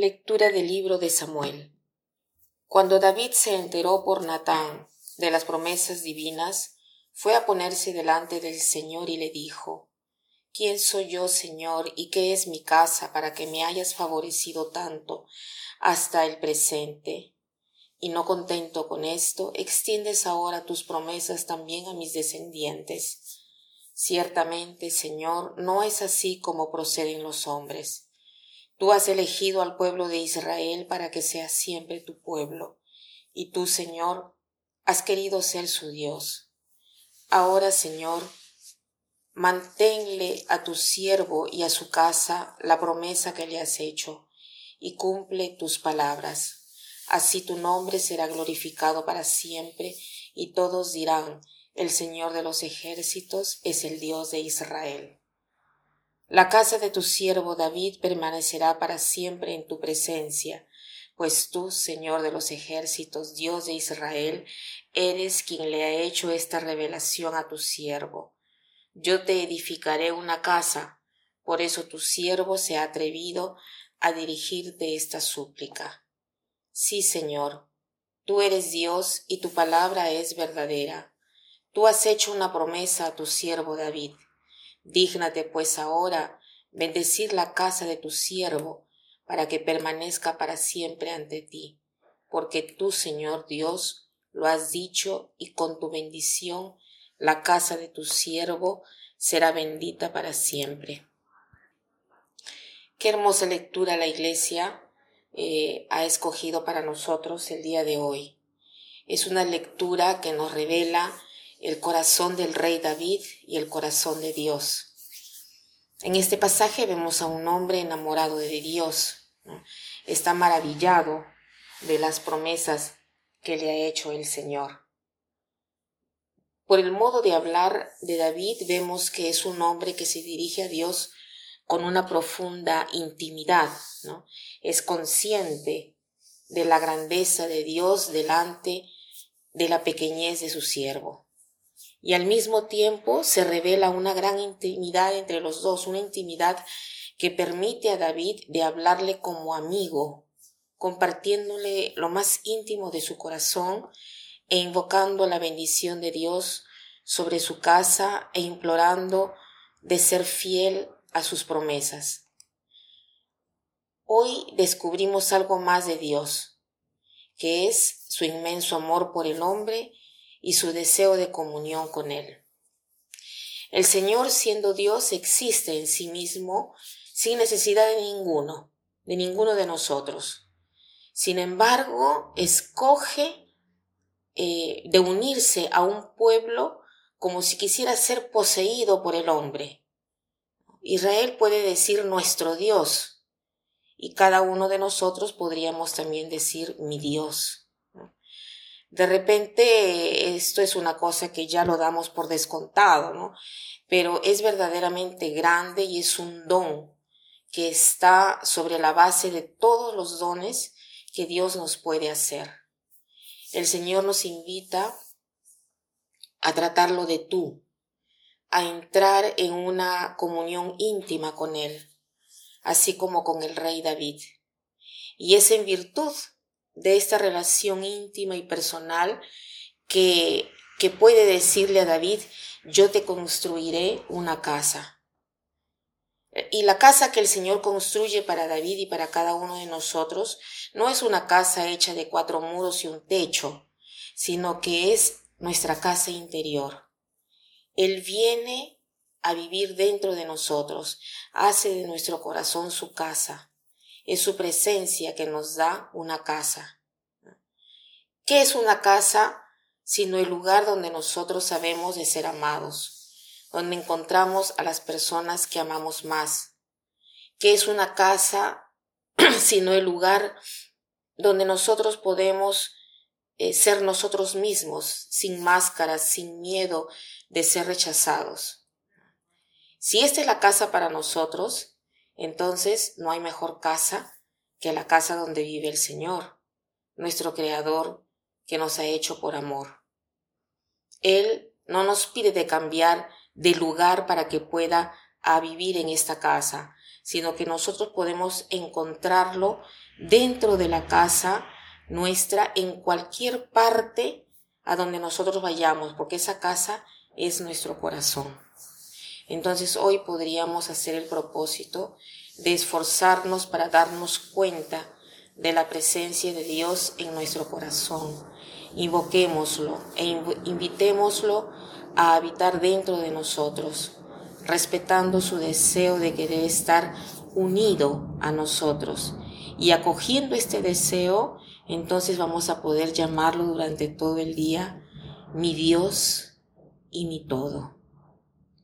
Lectura del libro de Samuel. Cuando David se enteró por Natán de las promesas divinas, fue a ponerse delante del Señor y le dijo, ¿Quién soy yo, Señor, y qué es mi casa para que me hayas favorecido tanto hasta el presente? Y no contento con esto, extiendes ahora tus promesas también a mis descendientes. Ciertamente, Señor, no es así como proceden los hombres Tú has elegido al pueblo de Israel para que sea siempre tu pueblo, y tú, Señor, has querido ser su Dios. Ahora, Señor, manténle a tu siervo y a su casa la promesa que le has hecho, y cumple tus palabras. Así tu nombre será glorificado para siempre, y todos dirán, el Señor de los ejércitos es el Dios de Israel. La casa de tu siervo David permanecerá para siempre en tu presencia, pues tú, Señor de los ejércitos, Dios de Israel, eres quien le ha hecho esta revelación a tu siervo. Yo te edificaré una casa, por eso tu siervo se ha atrevido a dirigirte esta súplica. Sí, Señor, tú eres Dios y tu palabra es verdadera. Tú has hecho una promesa a tu siervo David Dígnate pues ahora bendecir la casa de tu siervo, para que permanezca para siempre ante ti, porque tú, Señor Dios, lo has dicho, y con tu bendición la casa de tu siervo será bendita para siempre. Qué hermosa lectura la Iglesia eh, ha escogido para nosotros el día de hoy. Es una lectura que nos revela el corazón del rey David y el corazón de Dios. En este pasaje vemos a un hombre enamorado de Dios. Está maravillado de las promesas que le ha hecho el Señor. Por el modo de hablar de David vemos que es un hombre que se dirige a Dios con una profunda intimidad. Es consciente de la grandeza de Dios delante de la pequeñez de su siervo y al mismo tiempo se revela una gran intimidad entre los dos, una intimidad que permite a David de hablarle como amigo, compartiéndole lo más íntimo de su corazón e invocando la bendición de Dios sobre su casa e implorando de ser fiel a sus promesas. Hoy descubrimos algo más de Dios, que es su inmenso amor por el hombre y su deseo de comunión con Él. El Señor, siendo Dios, existe en sí mismo sin necesidad de ninguno, de ninguno de nosotros. Sin embargo, escoge eh, de unirse a un pueblo como si quisiera ser poseído por el hombre. Israel puede decir nuestro Dios y cada uno de nosotros podríamos también decir mi Dios. De repente esto es una cosa que ya lo damos por descontado, ¿no? Pero es verdaderamente grande y es un don que está sobre la base de todos los dones que Dios nos puede hacer. El Señor nos invita a tratarlo de tú, a entrar en una comunión íntima con Él, así como con el rey David. Y es en virtud de esta relación íntima y personal que, que puede decirle a David, yo te construiré una casa. Y la casa que el Señor construye para David y para cada uno de nosotros no es una casa hecha de cuatro muros y un techo, sino que es nuestra casa interior. Él viene a vivir dentro de nosotros, hace de nuestro corazón su casa. Es su presencia que nos da una casa. ¿Qué es una casa sino el lugar donde nosotros sabemos de ser amados, donde encontramos a las personas que amamos más? ¿Qué es una casa sino el lugar donde nosotros podemos eh, ser nosotros mismos, sin máscaras, sin miedo de ser rechazados? Si esta es la casa para nosotros, entonces no hay mejor casa que la casa donde vive el Señor, nuestro Creador, que nos ha hecho por amor. Él no nos pide de cambiar de lugar para que pueda vivir en esta casa, sino que nosotros podemos encontrarlo dentro de la casa nuestra, en cualquier parte a donde nosotros vayamos, porque esa casa es nuestro corazón. Entonces hoy podríamos hacer el propósito de esforzarnos para darnos cuenta de la presencia de Dios en nuestro corazón. Invoquémoslo e invitémoslo a habitar dentro de nosotros, respetando su deseo de querer estar unido a nosotros. Y acogiendo este deseo, entonces vamos a poder llamarlo durante todo el día mi Dios y mi todo.